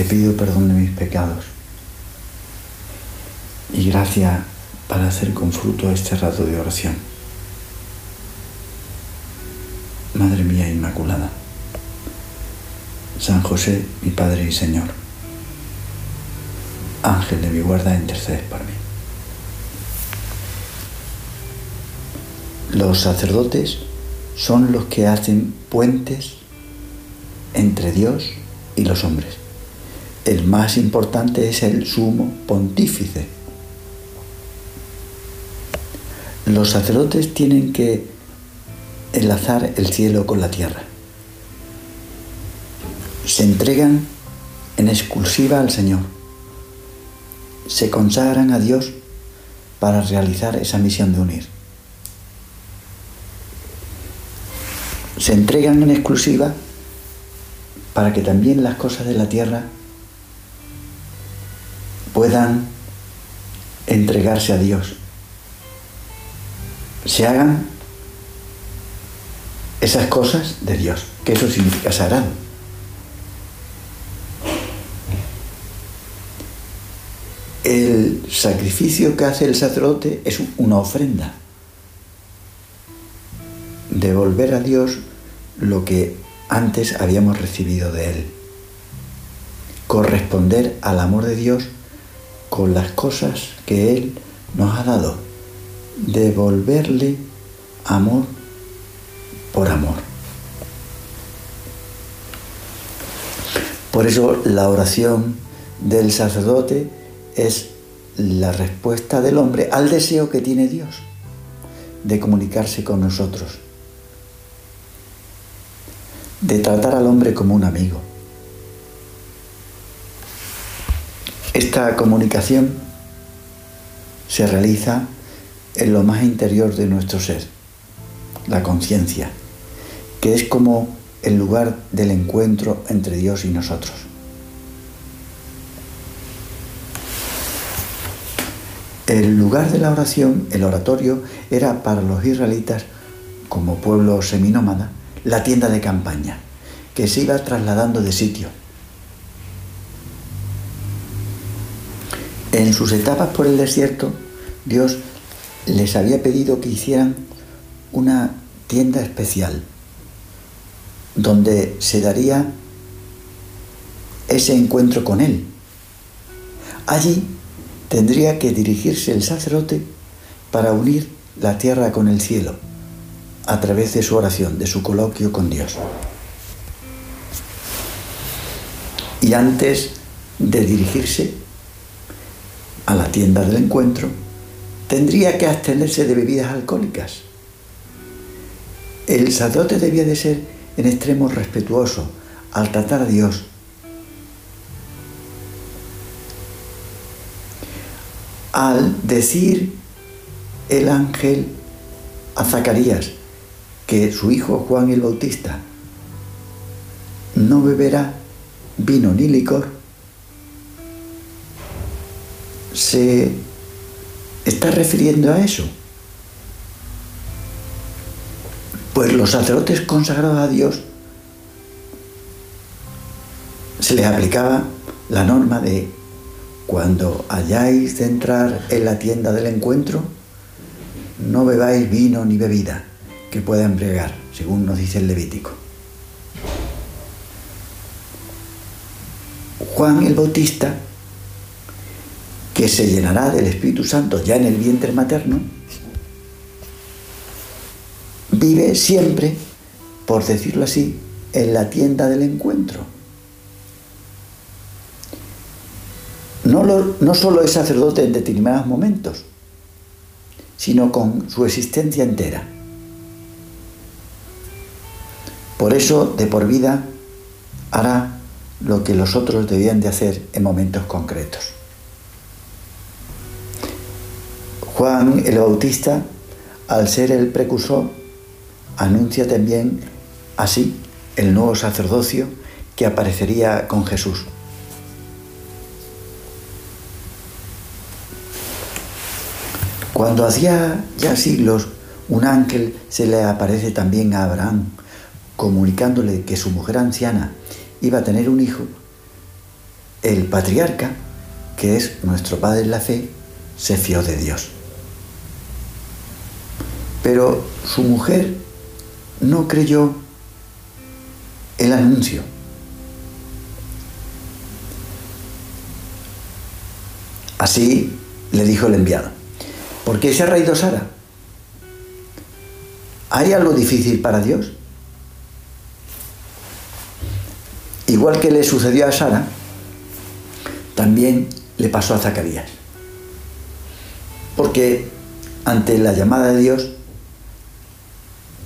Te pido perdón de mis pecados y gracia para hacer con fruto este rato de oración. Madre mía Inmaculada, San José, mi Padre y Señor, Ángel de mi guarda, intercedes por mí. Los sacerdotes son los que hacen puentes entre Dios y los hombres. El más importante es el sumo pontífice. Los sacerdotes tienen que enlazar el cielo con la tierra. Se entregan en exclusiva al Señor. Se consagran a Dios para realizar esa misión de unir. Se entregan en exclusiva para que también las cosas de la tierra puedan entregarse a Dios. Se hagan esas cosas de Dios, que eso significa sagrado. El sacrificio que hace el sacerdote es una ofrenda. Devolver a Dios lo que antes habíamos recibido de Él. Corresponder al amor de Dios con las cosas que Él nos ha dado. Devolverle amor por amor. Por eso la oración del sacerdote es la respuesta del hombre al deseo que tiene Dios de comunicarse con nosotros, de tratar al hombre como un amigo. Esta comunicación se realiza en lo más interior de nuestro ser, la conciencia que es como el lugar del encuentro entre Dios y nosotros. El lugar de la oración, el oratorio, era para los israelitas, como pueblo seminómada, la tienda de campaña, que se iba trasladando de sitio. En sus etapas por el desierto, Dios les había pedido que hicieran una tienda especial, donde se daría ese encuentro con Él. Allí tendría que dirigirse el sacerdote para unir la tierra con el cielo a través de su oración, de su coloquio con Dios. Y antes de dirigirse a la tienda del encuentro, tendría que abstenerse de bebidas alcohólicas. El sacerdote debía de ser en extremo respetuoso al tratar a Dios. Al decir el ángel a Zacarías que su hijo Juan el Bautista no beberá vino ni licor, se está refiriendo a eso. Pues los sacerdotes consagrados a Dios se les aplicaba la norma de cuando hayáis de entrar en la tienda del encuentro, no bebáis vino ni bebida que pueda embriagar, según nos dice el Levítico. Juan el Bautista, que se llenará del Espíritu Santo ya en el vientre materno, vive siempre, por decirlo así, en la tienda del encuentro. No, solo es sacerdote en determinados momentos, sino con su existencia entera. Por eso, de por vida, hará lo que los otros debían de hacer en momentos concretos. Juan el Bautista, al ser el precursor, anuncia también así el nuevo sacerdocio que aparecería con Jesús. Cuando hacía ya siglos un ángel se le aparece también a Abraham, comunicándole que su mujer anciana iba a tener un hijo, el patriarca, que es nuestro padre en la fe, se fió de Dios. Pero su mujer no creyó el anuncio. Así le dijo el enviado. ¿Por qué se ha reído Sara? ¿Hay algo difícil para Dios? Igual que le sucedió a Sara, también le pasó a Zacarías. Porque ante la llamada de Dios,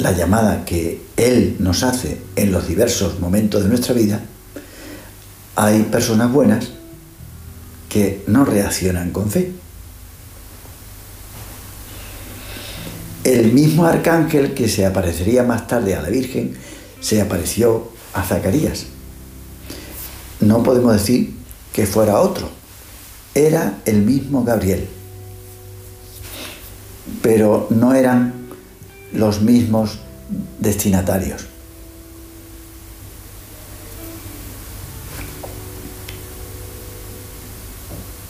la llamada que Él nos hace en los diversos momentos de nuestra vida, hay personas buenas que no reaccionan con fe. El mismo arcángel que se aparecería más tarde a la Virgen se apareció a Zacarías. No podemos decir que fuera otro, era el mismo Gabriel, pero no eran los mismos destinatarios.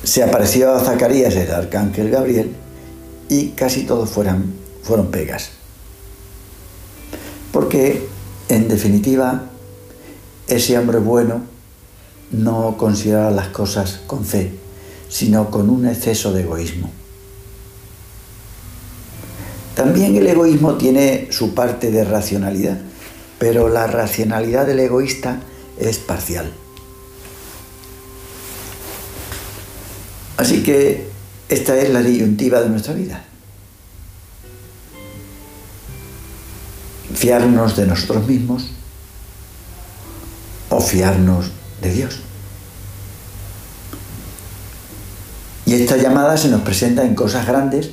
Se apareció a Zacarías el arcángel Gabriel y casi todos fueron fueron pegas. Porque, en definitiva, ese hombre bueno no consideraba las cosas con fe, sino con un exceso de egoísmo. También el egoísmo tiene su parte de racionalidad, pero la racionalidad del egoísta es parcial. Así que esta es la disyuntiva de nuestra vida. fiarnos de nosotros mismos o fiarnos de Dios. Y esta llamada se nos presenta en cosas grandes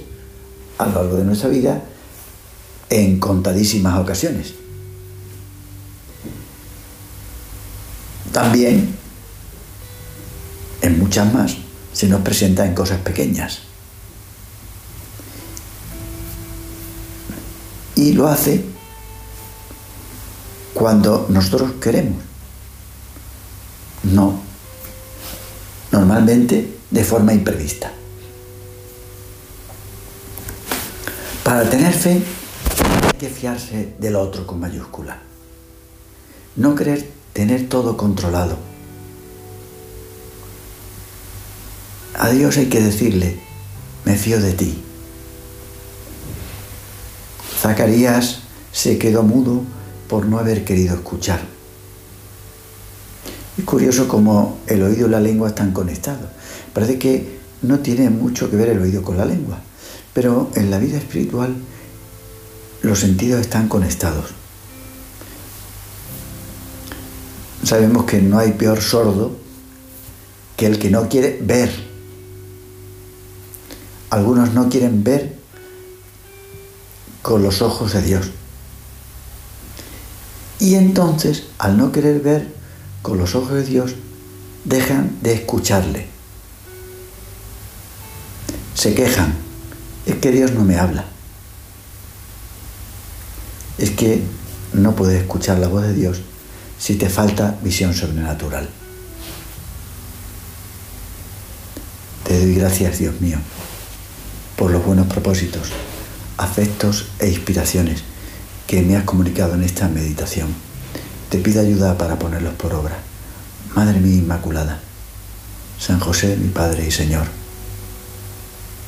a lo largo de nuestra vida en contadísimas ocasiones. También, en muchas más, se nos presenta en cosas pequeñas. Y lo hace cuando nosotros queremos. No. Normalmente de forma imprevista. Para tener fe hay que fiarse del otro con mayúscula. No querer tener todo controlado. A Dios hay que decirle, me fío de ti. Zacarías se quedó mudo por no haber querido escuchar. Es curioso cómo el oído y la lengua están conectados. Parece que no tiene mucho que ver el oído con la lengua, pero en la vida espiritual los sentidos están conectados. Sabemos que no hay peor sordo que el que no quiere ver. Algunos no quieren ver con los ojos de Dios. Y entonces, al no querer ver con los ojos de Dios, dejan de escucharle. Se quejan. Es que Dios no me habla. Es que no puedes escuchar la voz de Dios si te falta visión sobrenatural. Te doy gracias, Dios mío, por los buenos propósitos, afectos e inspiraciones que me has comunicado en esta meditación. Te pido ayuda para ponerlos por obra. Madre mía Inmaculada, San José, mi Padre y Señor,